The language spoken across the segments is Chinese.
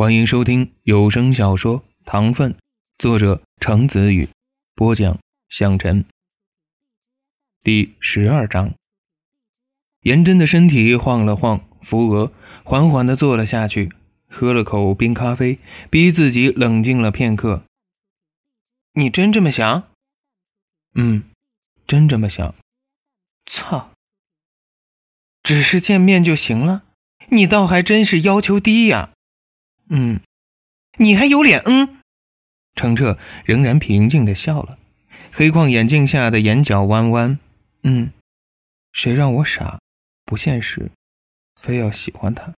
欢迎收听有声小说《糖分》，作者程子宇，播讲向晨。第十二章，颜真的身体晃了晃，扶额缓缓的坐了下去，喝了口冰咖啡，逼自己冷静了片刻。你真这么想？嗯，真这么想。操！只是见面就行了？你倒还真是要求低呀。嗯，你还有脸嗯？程澈仍然平静的笑了，黑框眼镜下的眼角弯弯。嗯，谁让我傻，不现实，非要喜欢他？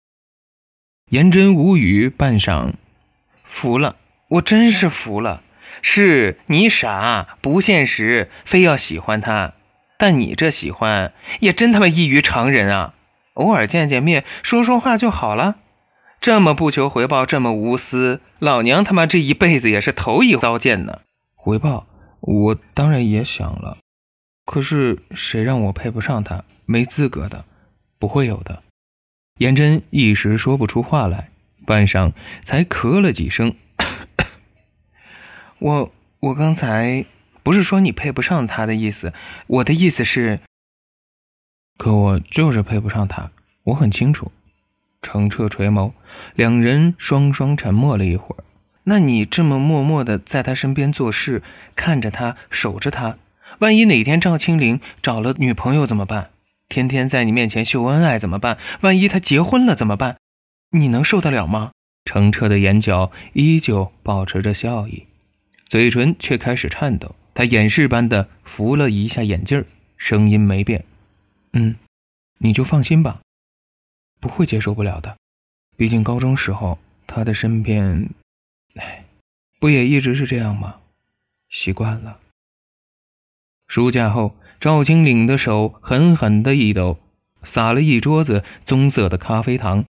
颜真无语，半晌，服了，我真是服了。是你傻，不现实，非要喜欢他，但你这喜欢也真他妈异于常人啊！偶尔见见面，说说话就好了。这么不求回报，这么无私，老娘他妈这一辈子也是头一遭见呢。回报，我当然也想了，可是谁让我配不上他，没资格的，不会有的。颜真一时说不出话来，半晌才咳了几声。我我刚才不是说你配不上他的意思，我的意思是，可我就是配不上他，我很清楚。程澈垂眸，两人双双沉默了一会儿。那你这么默默的在他身边做事，看着他，守着他，万一哪天赵青灵找了女朋友怎么办？天天在你面前秀恩爱怎么办？万一他结婚了怎么办？你能受得了吗？程澈的眼角依旧保持着笑意，嘴唇却开始颤抖。他掩饰般的扶了一下眼镜声音没变：“嗯，你就放心吧。”不会接受不了的，毕竟高中时候他的身边，哎，不也一直是这样吗？习惯了。书架后，赵青岭的手狠狠的一抖，撒了一桌子棕色的咖啡糖。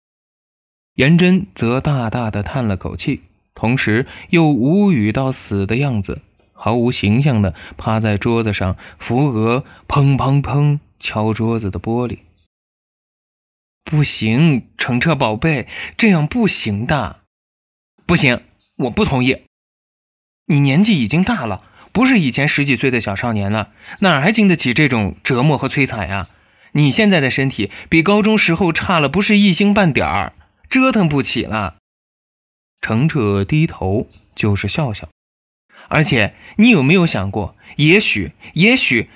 颜真则大大的叹了口气，同时又无语到死的样子，毫无形象的趴在桌子上，扶额砰砰砰敲桌子的玻璃。不行，程澈宝贝，这样不行的，不行，我不同意。你年纪已经大了，不是以前十几岁的小少年了，哪还经得起这种折磨和摧残呀？你现在的身体比高中时候差了不是一星半点儿，折腾不起了。程澈低头就是笑笑，而且你有没有想过，也许，也许，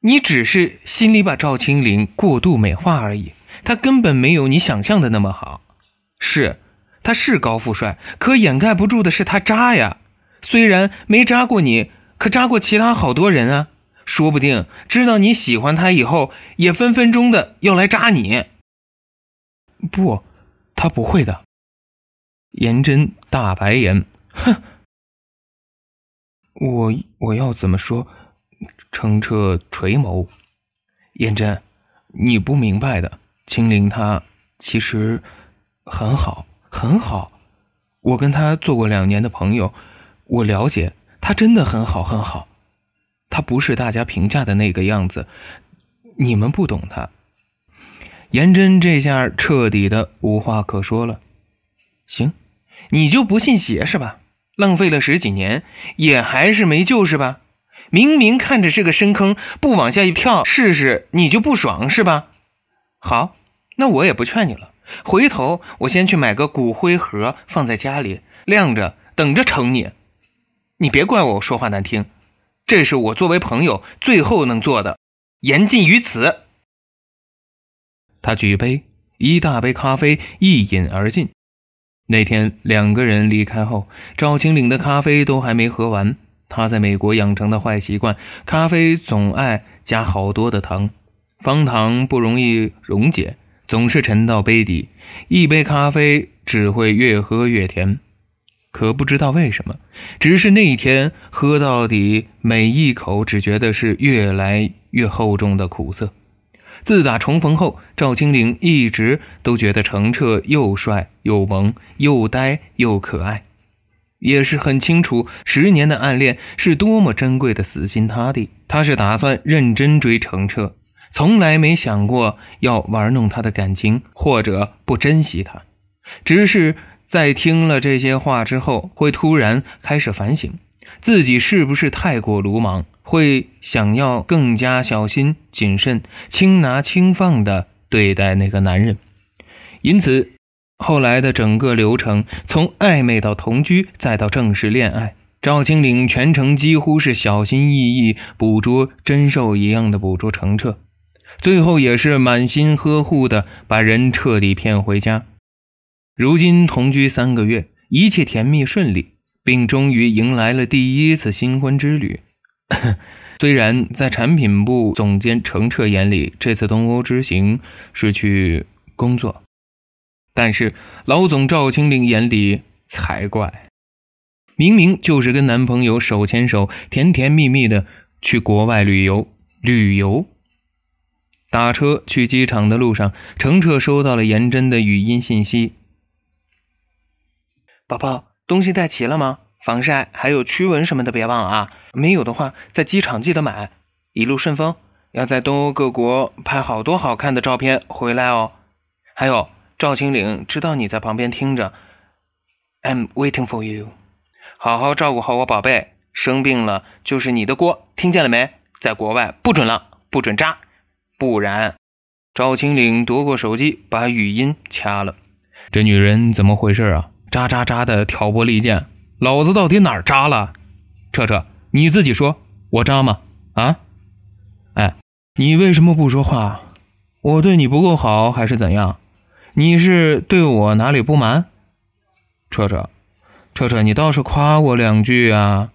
你只是心里把赵青灵过度美化而已。他根本没有你想象的那么好，是，他是高富帅，可掩盖不住的是他渣呀。虽然没渣过你，可渣过其他好多人啊。说不定知道你喜欢他以后，也分分钟的要来渣你。不，他不会的。颜真大白眼，哼。我我要怎么说？程澈垂眸，颜真，你不明白的。青灵他其实很好，很好。我跟他做过两年的朋友，我了解他真的很好，很好。他不是大家评价的那个样子，你们不懂他。颜真这下彻底的无话可说了。行，你就不信邪是吧？浪费了十几年，也还是没救是吧？明明看着是个深坑，不往下一跳试试，你就不爽是吧？好，那我也不劝你了。回头我先去买个骨灰盒放在家里晾着，等着盛你。你别怪我说话难听，这是我作为朋友最后能做的，言尽于此。他举杯，一大杯咖啡一饮而尽。那天两个人离开后，赵青岭的咖啡都还没喝完。他在美国养成的坏习惯，咖啡总爱加好多的糖。方糖不容易溶解，总是沉到杯底，一杯咖啡只会越喝越甜。可不知道为什么，只是那一天喝到底，每一口只觉得是越来越厚重的苦涩。自打重逢后，赵青岭一直都觉得程澈又帅又萌，又呆又可爱，也是很清楚十年的暗恋是多么珍贵的死心塌地。他是打算认真追程澈。从来没想过要玩弄他的感情，或者不珍惜他，只是在听了这些话之后，会突然开始反省，自己是不是太过鲁莽，会想要更加小心谨慎、轻拿轻放的对待那个男人。因此，后来的整个流程，从暧昧到同居，再到正式恋爱，赵青岭全程几乎是小心翼翼，捕捉珍兽一样的捕捉程澈，最后也是满心呵护的把人彻底骗回家。如今同居三个月，一切甜蜜顺利，并终于迎来了第一次新婚之旅。虽然在产品部总监程澈眼里，这次东欧之行是去工作，但是老总赵青岭眼里才怪。明明就是跟男朋友手牵手、甜甜蜜蜜的去国外旅游。旅游。打车去机场的路上，程澈收到了颜真的语音信息。宝宝，东西带齐了吗？防晒还有驱蚊什么的，别忘了啊！没有的话，在机场记得买。一路顺风，要在东欧各国拍好多好看的照片回来哦。还有，赵青岭知道你在旁边听着，I'm waiting for you。好好照顾好我宝贝，生病了就是你的锅，听见了没？在国外不准浪，不准扎，不然……赵青岭夺过手机，把语音掐了。这女人怎么回事啊？渣渣渣的挑拨离间，老子到底哪儿渣了？彻彻，你自己说，我渣吗？啊？哎，你为什么不说话？我对你不够好还是怎样？你是对我哪里不满？彻彻，彻彻，你倒是夸我两句啊！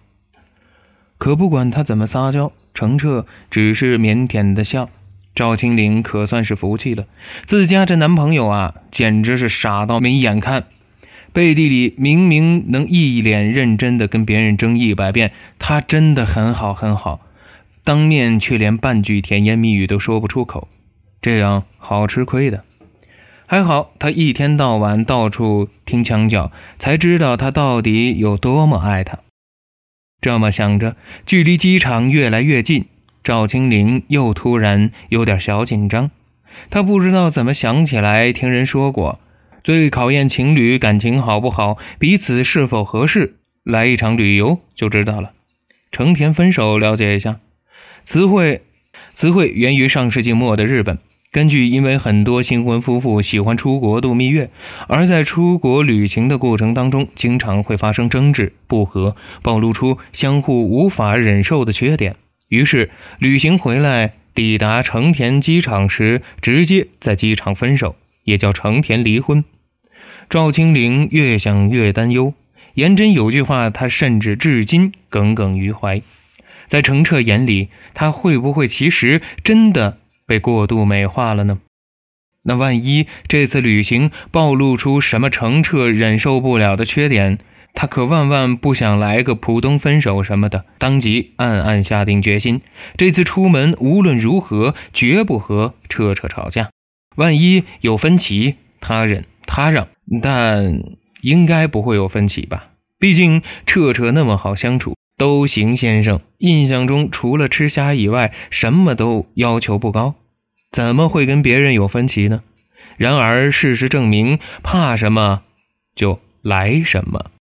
可不管他怎么撒娇，程澈只是腼腆的笑。赵青岭可算是服气了，自家这男朋友啊，简直是傻到没眼看。背地里明明能一脸认真的跟别人争一百遍，他真的很好很好，当面却连半句甜言蜜语都说不出口，这样好吃亏的。还好他一天到晚到处听墙角，才知道他到底有多么爱他。这么想着，距离机场越来越近，赵青林又突然有点小紧张，他不知道怎么想起来听人说过。最考验情侣感情好不好，彼此是否合适，来一场旅游就知道了。成田分手，了解一下。词汇，词汇源于上世纪末的日本。根据因为很多新婚夫妇喜欢出国度蜜月，而在出国旅行的过程当中，经常会发生争执不和，暴露出相互无法忍受的缺点。于是旅行回来，抵达成田机场时，直接在机场分手。也叫成田离婚。赵青玲越想越担忧。颜真有句话，他甚至至今耿耿于怀。在程澈眼里，他会不会其实真的被过度美化了呢？那万一这次旅行暴露出什么程澈忍受不了的缺点，他可万万不想来个普通分手什么的。当即暗暗下定决心，这次出门无论如何绝不和彻彻吵架。万一有分歧，他忍他让，但应该不会有分歧吧？毕竟彻彻那么好相处，都行先生。印象中除了吃虾以外，什么都要求不高，怎么会跟别人有分歧呢？然而事实证明，怕什么就来什么。